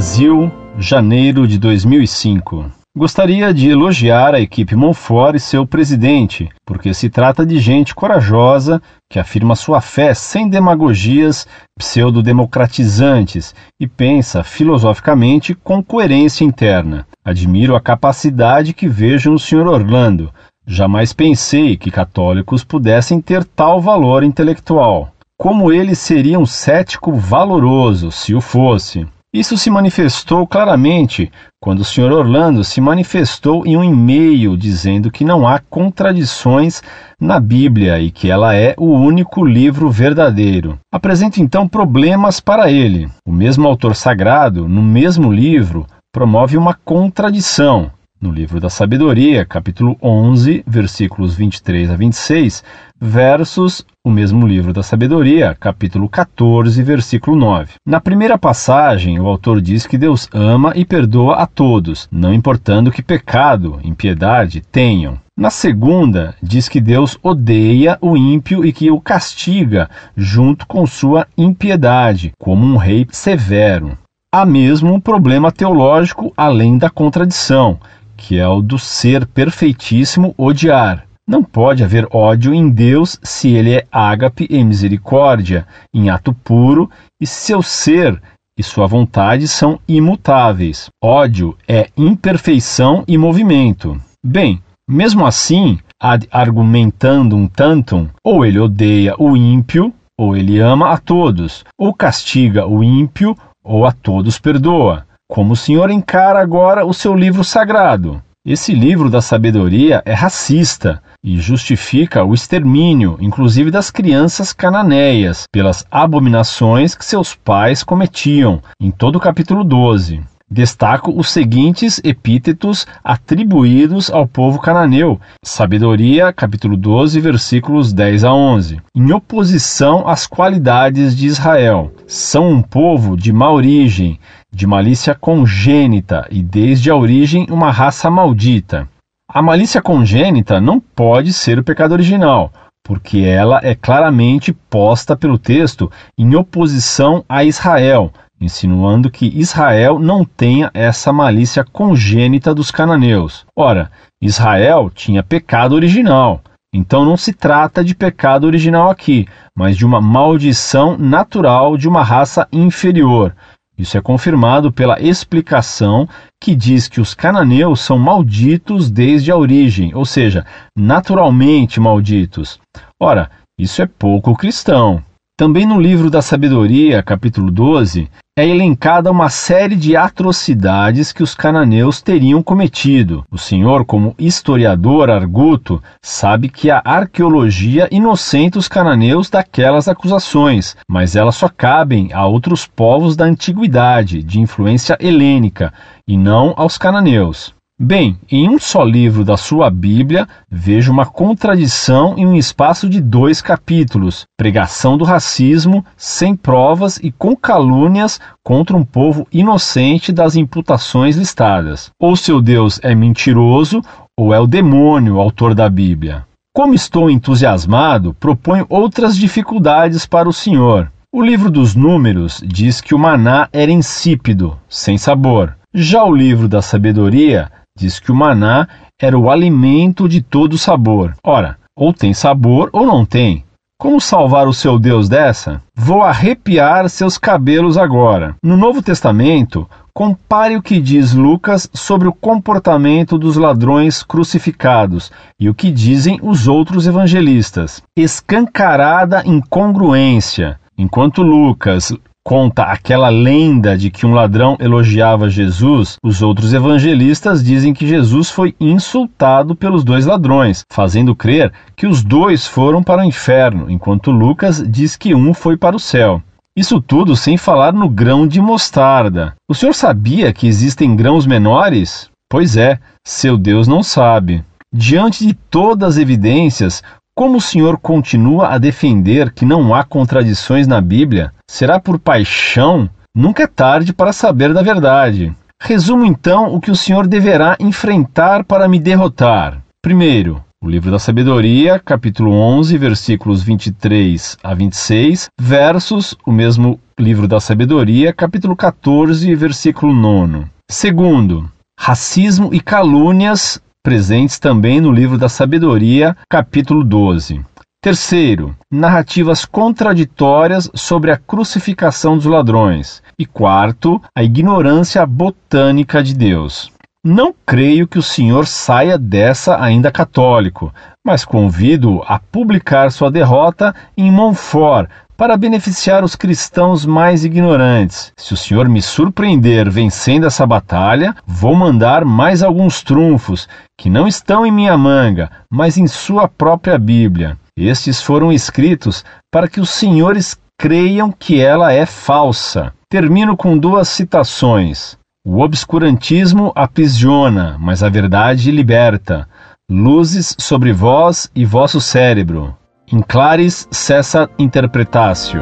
Brasil, janeiro de 2005. Gostaria de elogiar a equipe Monfort e seu presidente, porque se trata de gente corajosa que afirma sua fé sem demagogias pseudo-democratizantes e pensa filosoficamente com coerência interna. Admiro a capacidade que vejo no Sr. Orlando. Jamais pensei que católicos pudessem ter tal valor intelectual. Como ele seria um cético valoroso, se o fosse. Isso se manifestou claramente quando o Sr. Orlando se manifestou em um e-mail dizendo que não há contradições na Bíblia e que ela é o único livro verdadeiro. Apresenta então problemas para ele. O mesmo autor sagrado, no mesmo livro, promove uma contradição. No livro da Sabedoria, capítulo 11, versículos 23 a 26, versus o mesmo livro da Sabedoria, capítulo 14, versículo 9. Na primeira passagem, o autor diz que Deus ama e perdoa a todos, não importando que pecado, impiedade tenham. Na segunda, diz que Deus odeia o ímpio e que o castiga junto com sua impiedade, como um rei severo. Há mesmo um problema teológico além da contradição, que é o do ser perfeitíssimo odiar. Não pode haver ódio em Deus se ele é ágape e misericórdia, em ato puro, e seu ser e sua vontade são imutáveis. Ódio é imperfeição e movimento. Bem, mesmo assim, ad argumentando um tantum, ou ele odeia o ímpio, ou ele ama a todos, ou castiga o ímpio, ou a todos perdoa. Como o senhor encara agora o seu livro sagrado? Esse livro da sabedoria é racista e justifica o extermínio, inclusive das crianças cananeias, pelas abominações que seus pais cometiam, em todo o capítulo 12. Destaco os seguintes epítetos atribuídos ao povo cananeu. Sabedoria, capítulo 12, versículos 10 a 11. Em oposição às qualidades de Israel. São um povo de má origem, de malícia congênita e desde a origem uma raça maldita. A malícia congênita não pode ser o pecado original, porque ela é claramente posta pelo texto em oposição a Israel, insinuando que Israel não tenha essa malícia congênita dos cananeus. Ora, Israel tinha pecado original. Então não se trata de pecado original aqui, mas de uma maldição natural de uma raça inferior. Isso é confirmado pela explicação que diz que os cananeus são malditos desde a origem, ou seja, naturalmente malditos. Ora, isso é pouco cristão. Também no livro da Sabedoria, capítulo 12, é elencada uma série de atrocidades que os cananeus teriam cometido. O senhor, como historiador arguto, sabe que a arqueologia inocenta os cananeus daquelas acusações, mas elas só cabem a outros povos da antiguidade, de influência helênica, e não aos cananeus. Bem, em um só livro da sua Bíblia, vejo uma contradição em um espaço de dois capítulos: pregação do racismo, sem provas e com calúnias contra um povo inocente das imputações listadas. Ou seu Deus é mentiroso, ou é o demônio, autor da Bíblia. Como estou entusiasmado, proponho outras dificuldades para o Senhor. O livro dos Números diz que o maná era insípido, sem sabor. Já o livro da Sabedoria diz que o maná era o alimento de todo sabor. Ora, ou tem sabor ou não tem. Como salvar o seu Deus dessa? Vou arrepiar seus cabelos agora. No Novo Testamento, compare o que diz Lucas sobre o comportamento dos ladrões crucificados e o que dizem os outros evangelistas. Escancarada incongruência. Enquanto Lucas conta aquela lenda de que um ladrão elogiava Jesus, os outros evangelistas dizem que Jesus foi insultado pelos dois ladrões, fazendo crer que os dois foram para o inferno, enquanto Lucas diz que um foi para o céu. Isso tudo sem falar no grão de mostarda. O senhor sabia que existem grãos menores? Pois é, seu Deus não sabe. Diante de todas as evidências, como o senhor continua a defender que não há contradições na Bíblia? Será por paixão? Nunca é tarde para saber da verdade. Resumo então o que o senhor deverá enfrentar para me derrotar. Primeiro, O livro da sabedoria, capítulo 11, versículos 23 a 26, versus o mesmo livro da sabedoria, capítulo 14, versículo 9. Segundo, racismo e calúnias presentes também no livro da sabedoria, capítulo 12. Terceiro, narrativas contraditórias sobre a crucificação dos ladrões. E quarto, a ignorância botânica de Deus. Não creio que o senhor saia dessa ainda católico, mas convido-o a publicar sua derrota em Montfort para beneficiar os cristãos mais ignorantes. Se o senhor me surpreender vencendo essa batalha, vou mandar mais alguns trunfos que não estão em minha manga, mas em sua própria Bíblia. Estes foram escritos para que os senhores creiam que ela é falsa. Termino com duas citações. O obscurantismo aprisiona, mas a verdade liberta. Luzes sobre vós e vosso cérebro. In claris cessa interpretatio.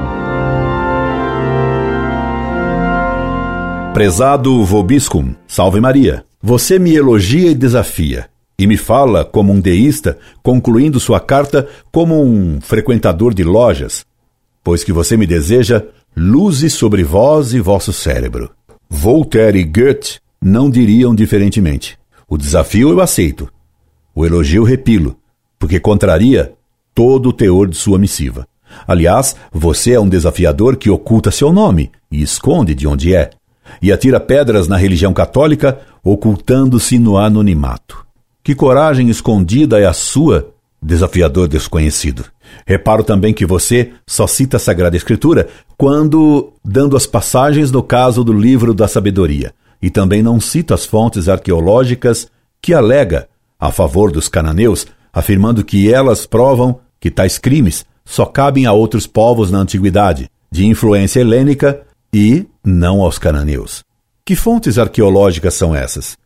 Prezado Vobiscum, salve Maria. Você me elogia e desafia, e me fala como um deísta, concluindo sua carta como um frequentador de lojas, pois que você me deseja luzes sobre vós e vosso cérebro. Voltaire e Goethe não diriam diferentemente. O desafio eu aceito. O elogio repilo, porque contraria todo o teor de sua missiva. Aliás, você é um desafiador que oculta seu nome e esconde de onde é, e atira pedras na religião católica, ocultando-se no anonimato. Que coragem escondida é a sua, desafiador desconhecido. Reparo também que você só cita a Sagrada Escritura quando dando as passagens no caso do livro da sabedoria, e também não cita as fontes arqueológicas que alega a favor dos cananeus, afirmando que elas provam que tais crimes só cabem a outros povos na antiguidade, de influência helênica e não aos cananeus. Que fontes arqueológicas são essas?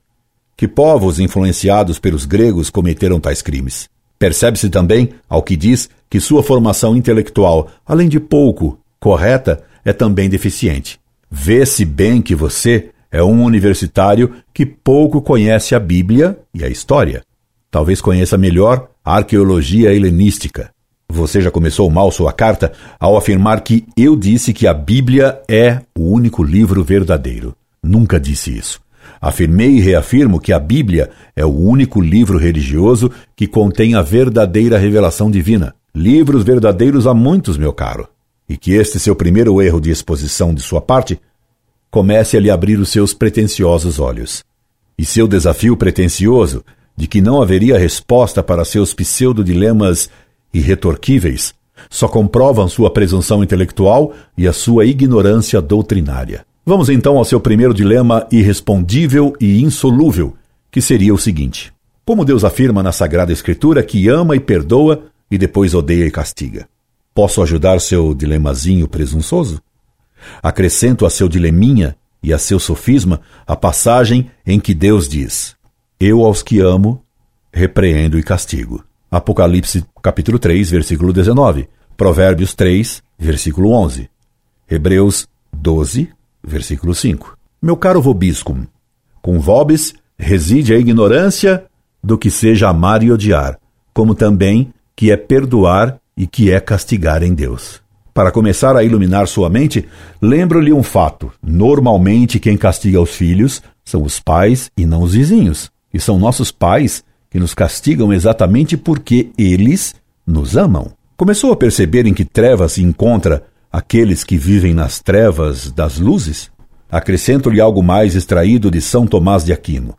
Que povos influenciados pelos gregos cometeram tais crimes? Percebe-se também, ao que diz, que sua formação intelectual, além de pouco correta, é também deficiente. Vê-se bem que você é um universitário que pouco conhece a Bíblia e a história. Talvez conheça melhor a arqueologia helenística. Você já começou mal sua carta ao afirmar que eu disse que a Bíblia é o único livro verdadeiro. Nunca disse isso. Afirmei e reafirmo que a Bíblia é o único livro religioso que contém a verdadeira revelação divina. Livros verdadeiros há muitos, meu caro. E que este seu primeiro erro de exposição de sua parte comece a lhe abrir os seus pretensiosos olhos. E seu desafio pretensioso de que não haveria resposta para seus pseudo-dilemas irretorquíveis só comprovam sua presunção intelectual e a sua ignorância doutrinária. Vamos então ao seu primeiro dilema irrespondível e insolúvel, que seria o seguinte: Como Deus afirma na Sagrada Escritura que ama e perdoa e depois odeia e castiga? Posso ajudar seu dilemazinho presunçoso? Acrescento a seu dileminha e a seu sofisma a passagem em que Deus diz: Eu aos que amo, repreendo e castigo. Apocalipse capítulo 3, versículo 19. Provérbios 3, versículo 11. Hebreus 12, versículo 5. Meu caro vobiscum, com vobis reside a ignorância do que seja amar e odiar, como também que é perdoar e que é castigar em Deus. Para começar a iluminar sua mente, lembro-lhe um fato: normalmente quem castiga os filhos são os pais e não os vizinhos. E são nossos pais que nos castigam exatamente porque eles nos amam. Começou a perceber em que trevas se encontra aqueles que vivem nas trevas das luzes? Acrescento-lhe algo mais extraído de São Tomás de Aquino.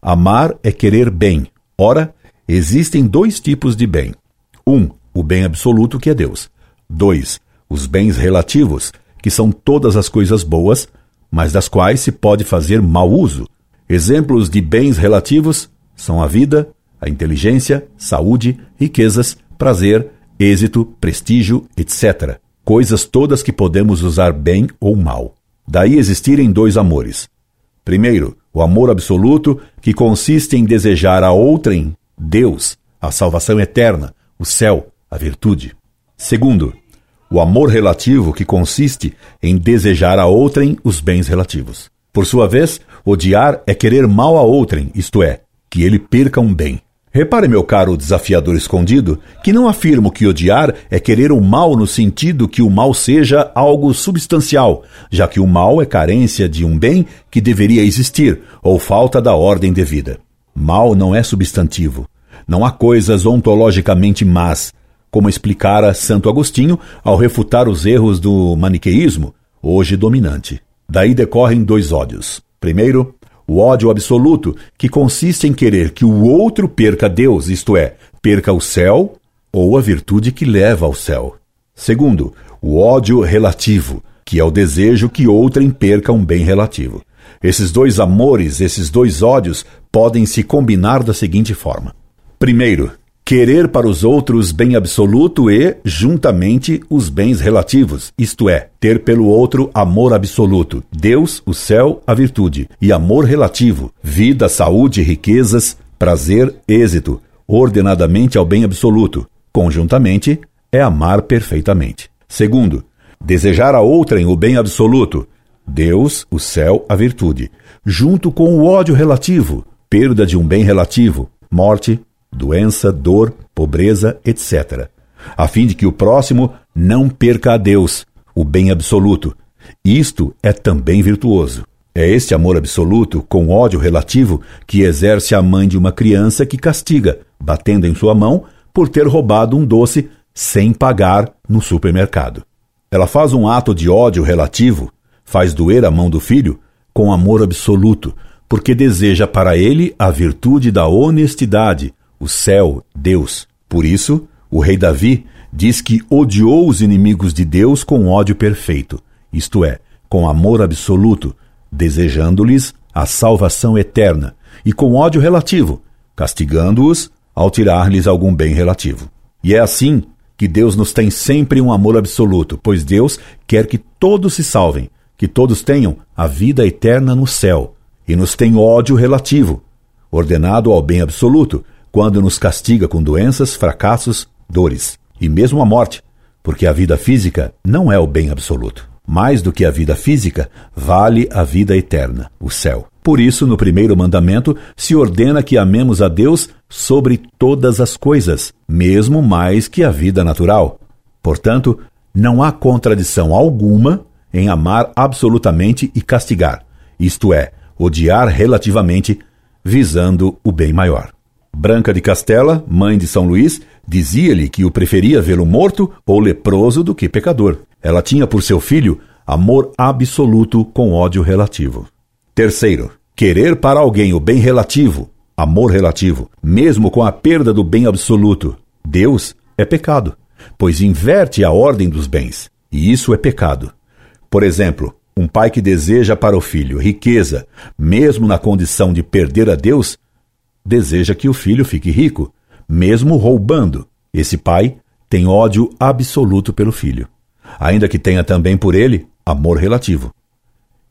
Amar é querer bem. Ora, existem dois tipos de bem. Um, o bem absoluto, que é Deus. Dois, os bens relativos, que são todas as coisas boas, mas das quais se pode fazer mau uso. Exemplos de bens relativos são a vida, a inteligência, saúde, riquezas, prazer, êxito, prestígio, etc coisas todas que podemos usar bem ou mal. Daí existirem dois amores. Primeiro, o amor absoluto, que consiste em desejar a outrem, Deus, a salvação eterna, o céu, a virtude. Segundo, o amor relativo, que consiste em desejar a outrem os bens relativos. Por sua vez, odiar é querer mal a outrem, isto é, que ele perca um bem. Repare, meu caro desafiador escondido, que não afirmo que odiar é querer o mal no sentido que o mal seja algo substancial, já que o mal é carência de um bem que deveria existir ou falta da ordem devida. Mal não é substantivo. Não há coisas ontologicamente más, como explicara Santo Agostinho ao refutar os erros do maniqueísmo, hoje dominante. Daí decorrem dois ódios. Primeiro, o ódio absoluto, que consiste em querer que o outro perca Deus, isto é, perca o céu ou a virtude que leva ao céu. Segundo, o ódio relativo, que é o desejo que outrem perca um bem relativo. Esses dois amores, esses dois ódios, podem se combinar da seguinte forma: primeiro, querer para os outros bem absoluto e, juntamente, os bens relativos, isto é, ter pelo outro amor absoluto, Deus, o céu, a virtude, e amor relativo, vida, saúde, riquezas, prazer, êxito, ordenadamente ao bem absoluto. Conjuntamente, é amar perfeitamente. Segundo, desejar a outrem o bem absoluto, Deus, o céu, a virtude, junto com o ódio relativo, perda de um bem relativo, morte, doença, dor, pobreza, etc., a fim de que o próximo não perca a Deus, o bem absoluto. Isto é também virtuoso. É este amor absoluto, com ódio relativo, que exerce a mãe de uma criança que castiga, batendo em sua mão, por ter roubado um doce sem pagar no supermercado. Ela faz um ato de ódio relativo, faz doer a mão do filho, com amor absoluto, porque deseja para ele a virtude da honestidade, o céu, Deus. Por isso, o rei Davi diz que odiou os inimigos de Deus com ódio perfeito, isto é, com amor absoluto, desejando-lhes a salvação eterna, e com ódio relativo, castigando-os ao tirar-lhes algum bem relativo. E é assim que Deus nos tem sempre um amor absoluto, pois Deus quer que todos se salvem, que todos tenham a vida eterna no céu, e nos tem ódio relativo, ordenado ao bem absoluto, quando nos castiga com doenças, fracassos, dores e mesmo a morte, porque a vida física não é o bem absoluto. Mais do que a vida física, vale a vida eterna, o céu. Por isso, no primeiro mandamento, se ordena que amemos a Deus sobre todas as coisas, mesmo mais que a vida natural. Portanto, não há contradição alguma em amar absolutamente e castigar, isto é, odiar relativamente, visando o bem maior. Branca de Castela, mãe de São Luís, dizia-lhe que o preferia vê-lo morto ou leproso do que pecador. Ela tinha por seu filho amor absoluto com ódio relativo. Terceiro, querer para alguém o bem relativo, amor relativo, mesmo com a perda do bem absoluto. Deus é pecado, pois inverte a ordem dos bens, e isso é pecado. Por exemplo, um pai que deseja para o filho riqueza, mesmo na condição de perder a Deus, deseja que o filho fique rico, mesmo roubando. Esse pai tem ódio absoluto pelo filho, ainda que tenha também por ele amor relativo.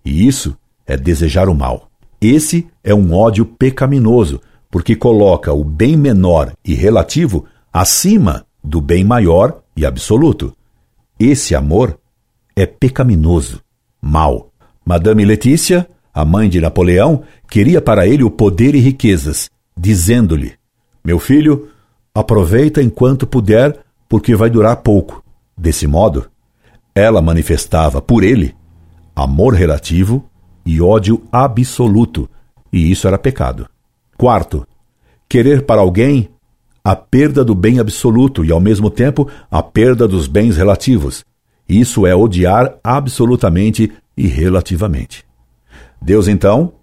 E isso é desejar o mal. Esse é um ódio pecaminoso, porque coloca o bem menor e relativo acima do bem maior e absoluto. Esse amor é pecaminoso, mal. Madame Letícia, a mãe de Napoleão, queria para ele o poder e riquezas, dizendo-lhe: Meu filho, aproveita enquanto puder, porque vai durar pouco. Desse modo, ela manifestava por ele amor relativo e ódio absoluto, e isso era pecado. Quarto, querer para alguém a perda do bem absoluto e, ao mesmo tempo, a perda dos bens relativos. Isso é odiar absolutamente e relativamente. Deus, então,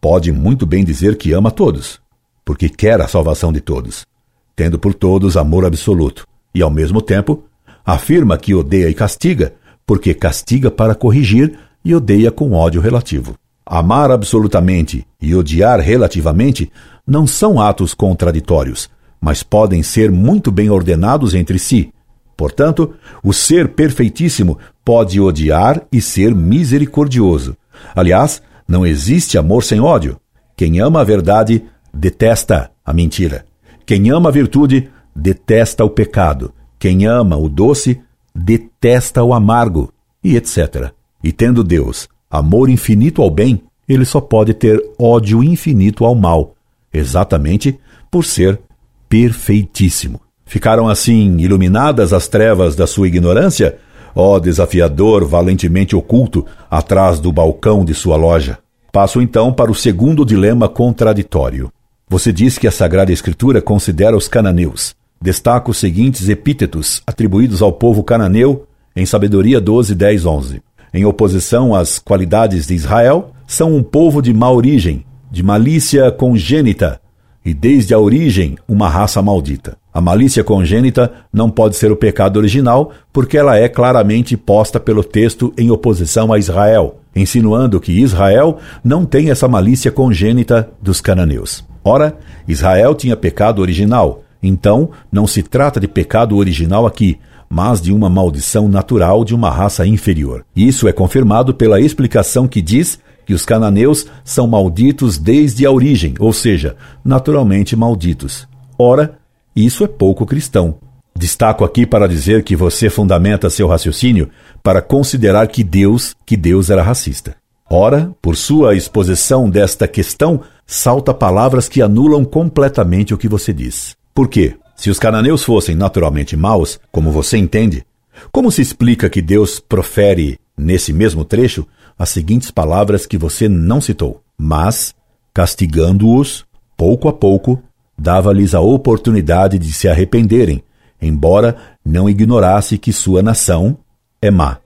pode muito bem dizer que ama todos, porque quer a salvação de todos, tendo por todos amor absoluto, e ao mesmo tempo afirma que odeia e castiga, porque castiga para corrigir e odeia com ódio relativo. Amar absolutamente e odiar relativamente não são atos contraditórios, mas podem ser muito bem ordenados entre si. Portanto, o ser perfeitíssimo pode odiar e ser misericordioso. Aliás, não existe amor sem ódio. Quem ama a verdade detesta a mentira. Quem ama a virtude, detesta o pecado. Quem ama o doce, detesta o amargo, e etc. E tendo Deus amor infinito ao bem, ele só pode ter ódio infinito ao mal, exatamente por ser perfeitíssimo. Ficaram assim iluminadas as trevas da sua ignorância? Ó desafiador valentemente oculto atrás do balcão de sua loja. Passo então para o segundo dilema contraditório. Você diz que a Sagrada Escritura considera os cananeus. Destaca os seguintes epítetos atribuídos ao povo cananeu em Sabedoria 12, 10, 11. Em oposição às qualidades de Israel, são um povo de má origem, de malícia congênita, e desde a origem uma raça maldita. A malícia congênita não pode ser o pecado original, porque ela é claramente posta pelo texto em oposição a Israel, insinuando que Israel não tem essa malícia congênita dos cananeus. Ora, Israel tinha pecado original, então não se trata de pecado original aqui, mas de uma maldição natural de uma raça inferior. Isso é confirmado pela explicação que diz que os cananeus são malditos desde a origem, ou seja, naturalmente malditos. Ora, isso é pouco cristão. Destaco aqui para dizer que você fundamenta seu raciocínio para considerar que Deus, que Deus era racista. Ora, por sua exposição desta questão, salta palavras que anulam completamente o que você diz. Por quê? Se os cananeus fossem naturalmente maus, como você entende, como se explica que Deus profere, nesse mesmo trecho, as seguintes palavras que você não citou? Mas, castigando-os, pouco a pouco, dava-lhes a oportunidade de se arrependerem, embora não ignorasse que sua nação é má,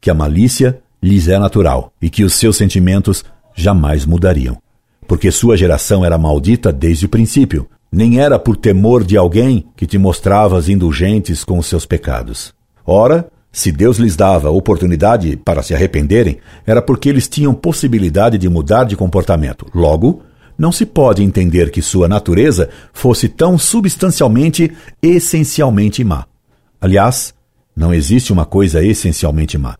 que a malícia lhes é natural e que os seus sentimentos jamais mudariam porque sua geração era maldita desde o princípio. Nem era por temor de alguém que te mostravas indulgentes com os seus pecados. Ora, se Deus lhes dava oportunidade para se arrependerem, era porque eles tinham possibilidade de mudar de comportamento. Logo, não se pode entender que sua natureza fosse tão substancialmente, essencialmente má. Aliás, não existe uma coisa essencialmente má.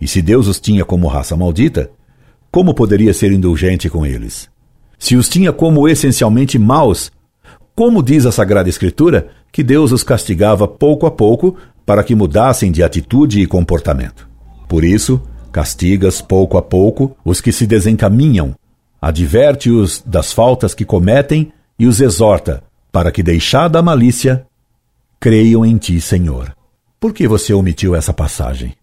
E se Deus os tinha como raça maldita, como poderia ser indulgente com eles? Se os tinha como essencialmente maus, como diz a Sagrada Escritura que Deus os castigava pouco a pouco para que mudassem de atitude e comportamento. Por isso, castigas pouco a pouco os que se desencaminham, adverte-os das faltas que cometem e os exorta para que, deixada a malícia, creiam em ti, Senhor. Por que você omitiu essa passagem?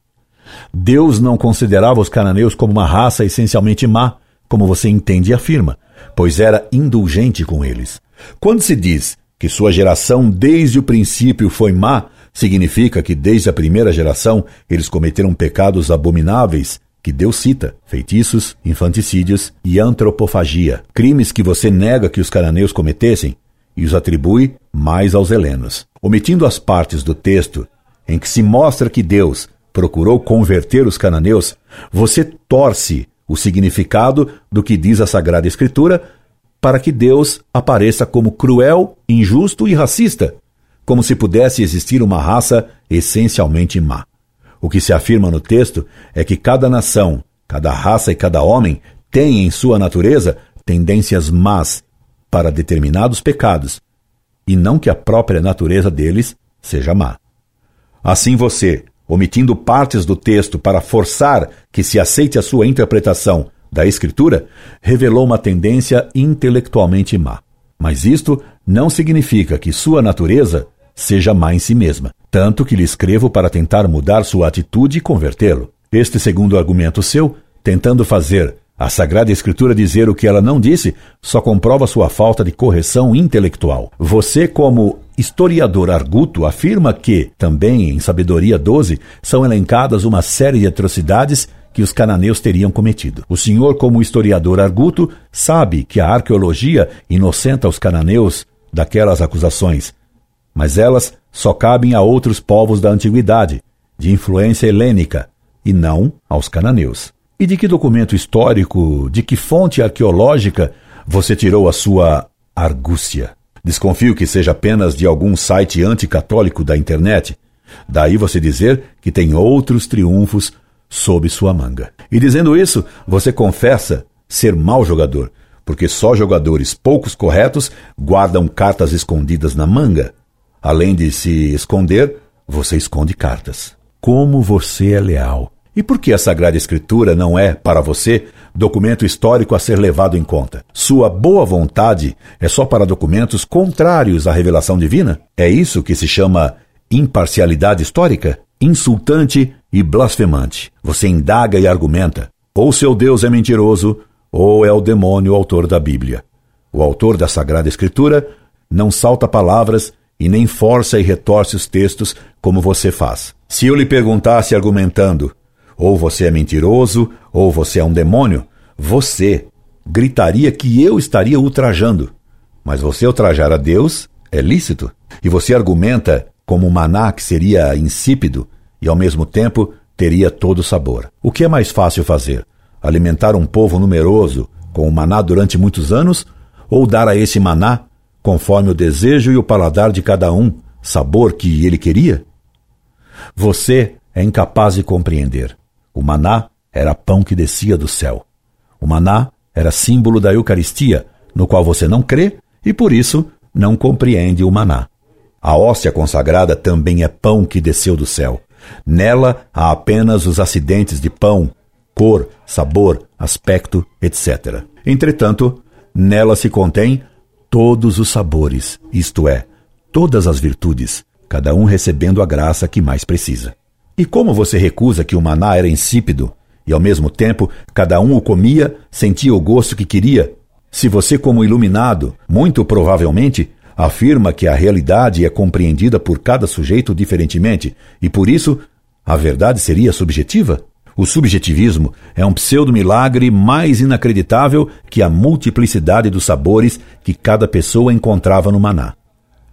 Deus não considerava os cananeus como uma raça essencialmente má, como você entende e afirma, pois era indulgente com eles. Quando se diz que sua geração desde o princípio foi má, significa que desde a primeira geração eles cometeram pecados abomináveis que Deus cita: feitiços, infanticídios e antropofagia, crimes que você nega que os cananeus cometessem e os atribui mais aos helenos. Omitindo as partes do texto em que se mostra que Deus procurou converter os cananeus, você torce o significado do que diz a Sagrada Escritura para que Deus apareça como cruel, injusto e racista, como se pudesse existir uma raça essencialmente má. O que se afirma no texto é que cada nação, cada raça e cada homem tem em sua natureza tendências más para determinados pecados, e não que a própria natureza deles seja má. Assim você, omitindo partes do texto para forçar que se aceite a sua interpretação da Escritura, revelou uma tendência intelectualmente má. Mas isto não significa que sua natureza seja má em si mesma, tanto que lhe escrevo para tentar mudar sua atitude e convertê-lo. Este segundo argumento seu, tentando fazer a Sagrada Escritura dizer o que ela não disse só comprova sua falta de correção intelectual. Você, como historiador arguto, afirma que, também em Sabedoria 12, são elencadas uma série de atrocidades que os cananeus teriam cometido. O senhor, como historiador arguto, sabe que a arqueologia inocenta os cananeus daquelas acusações, mas elas só cabem a outros povos da antiguidade, de influência helênica, e não aos cananeus. E de que documento histórico, de que fonte arqueológica você tirou a sua argúcia? Desconfio que seja apenas de algum site anticatólico da internet. Daí você dizer que tem outros triunfos sob sua manga. E dizendo isso, você confessa ser mau jogador, porque só jogadores poucos corretos guardam cartas escondidas na manga. Além de se esconder, você esconde cartas. Como você é leal. E por que a Sagrada Escritura não é, para você, documento histórico a ser levado em conta. Sua boa vontade é só para documentos contrários à revelação divina? É isso que se chama imparcialidade histórica? Insultante e blasfemante. Você indaga e argumenta. Ou seu Deus é mentiroso, ou é o demônio o autor da Bíblia. O autor da Sagrada Escritura não salta palavras e nem força e retorce os textos como você faz. Se eu lhe perguntasse argumentando, ou você é mentiroso, ou você é um demônio, você gritaria que eu estaria ultrajando. Mas você ultrajar a Deus é lícito. E você argumenta como maná que seria insípido e ao mesmo tempo teria todo sabor. O que é mais fácil fazer? Alimentar um povo numeroso com o maná durante muitos anos ou dar a esse maná, conforme o desejo e o paladar de cada um, sabor que ele queria? Você é incapaz de compreender. O maná era pão que descia do céu. O maná era símbolo da Eucaristia, no qual você não crê e por isso não compreende o maná. A hóstia consagrada também é pão que desceu do céu. Nela há apenas os acidentes de pão, cor, sabor, aspecto, etc. Entretanto, nela se contém todos os sabores, isto é, todas as virtudes, cada um recebendo a graça que mais precisa. E como você recusa que o maná era insípido e ao mesmo tempo cada um o comia, sentia o gosto que queria? Se você, como iluminado, muito provavelmente afirma que a realidade é compreendida por cada sujeito diferentemente e por isso a verdade seria subjetiva? O subjetivismo é um pseudo-milagre mais inacreditável que a multiplicidade dos sabores que cada pessoa encontrava no maná.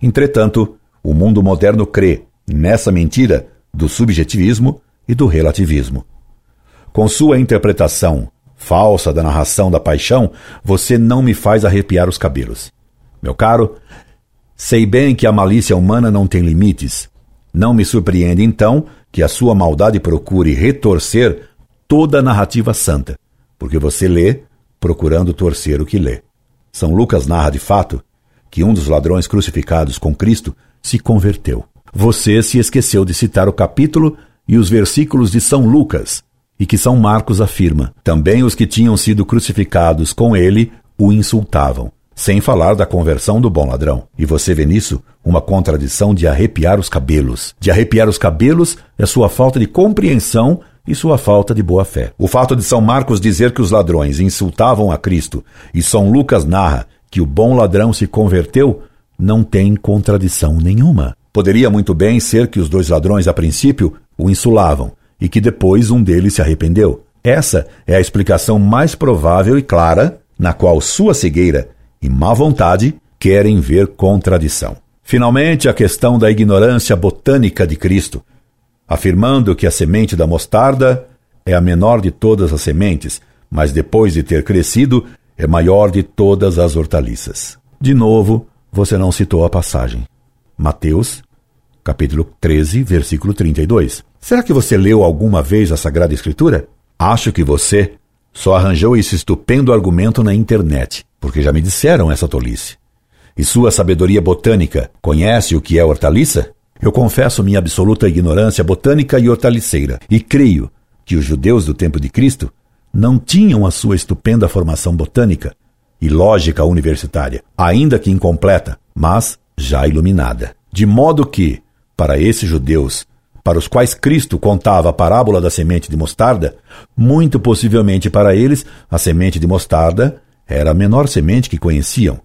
Entretanto, o mundo moderno crê nessa mentira do subjetivismo e do relativismo. Com sua interpretação falsa da narração da paixão, você não me faz arrepiar os cabelos. Meu caro, sei bem que a malícia humana não tem limites. Não me surpreende, então, que a sua maldade procure retorcer toda a narrativa santa, porque você lê procurando torcer o que lê. São Lucas narra de fato que um dos ladrões crucificados com Cristo se converteu. Você se esqueceu de citar o capítulo e os versículos de São Lucas, e que São Marcos afirma. Também os que tinham sido crucificados com ele o insultavam, sem falar da conversão do bom ladrão. E você vê nisso uma contradição de arrepiar os cabelos. De arrepiar os cabelos é sua falta de compreensão e sua falta de boa fé. O fato de São Marcos dizer que os ladrões insultavam a Cristo e São Lucas narra que o bom ladrão se converteu não tem contradição nenhuma. Poderia muito bem ser que os dois ladrões, a princípio, o insulavam e que depois um deles se arrependeu. Essa é a explicação mais provável e clara na qual sua cegueira e má vontade querem ver contradição. Finalmente, a questão da ignorância botânica de Cristo, afirmando que a semente da mostarda é a menor de todas as sementes, mas depois de ter crescido, é maior de todas as hortaliças. De novo, você não citou a passagem. Mateus, capítulo 13, versículo 32. Será que você leu alguma vez a Sagrada Escritura? Acho que você só arranjou esse estupendo argumento na internet, porque já me disseram essa tolice. E sua sabedoria botânica conhece o que é hortaliça? Eu confesso minha absoluta ignorância botânica e hortaliceira, e creio que os judeus do tempo de Cristo não tinham a sua estupenda formação botânica e lógica universitária, ainda que incompleta, mas já iluminada. De modo que, para esses judeus, para os quais Cristo contava a parábola da semente de mostarda, muito possivelmente para eles a semente de mostarda era a menor semente que conheciam.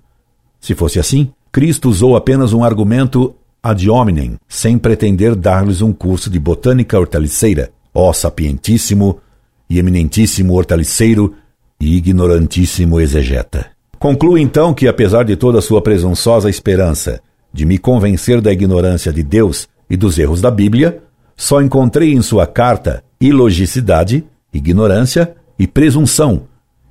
Se fosse assim, Cristo usou apenas um argumento ad hominem, sem pretender dar-lhes um curso de botânica hortaliceira. Ó sapientíssimo e eminentíssimo hortaliceiro e ignorantíssimo exegeta. Conclui então que, apesar de toda a sua presunçosa esperança de me convencer da ignorância de Deus e dos erros da Bíblia, só encontrei em sua carta ilogicidade, ignorância e presunção,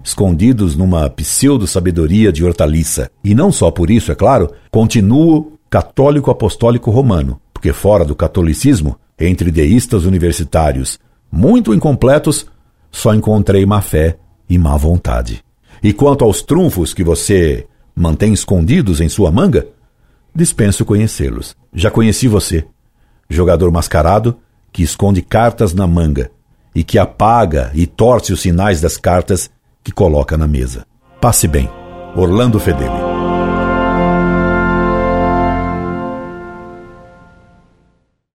escondidos numa pseudo-sabedoria de hortaliça. E não só por isso, é claro, continuo católico apostólico romano, porque fora do catolicismo, entre deístas universitários muito incompletos, só encontrei má fé e má vontade. E quanto aos trunfos que você mantém escondidos em sua manga, dispenso conhecê-los. Já conheci você, jogador mascarado que esconde cartas na manga e que apaga e torce os sinais das cartas que coloca na mesa. Passe bem. Orlando Fedeli.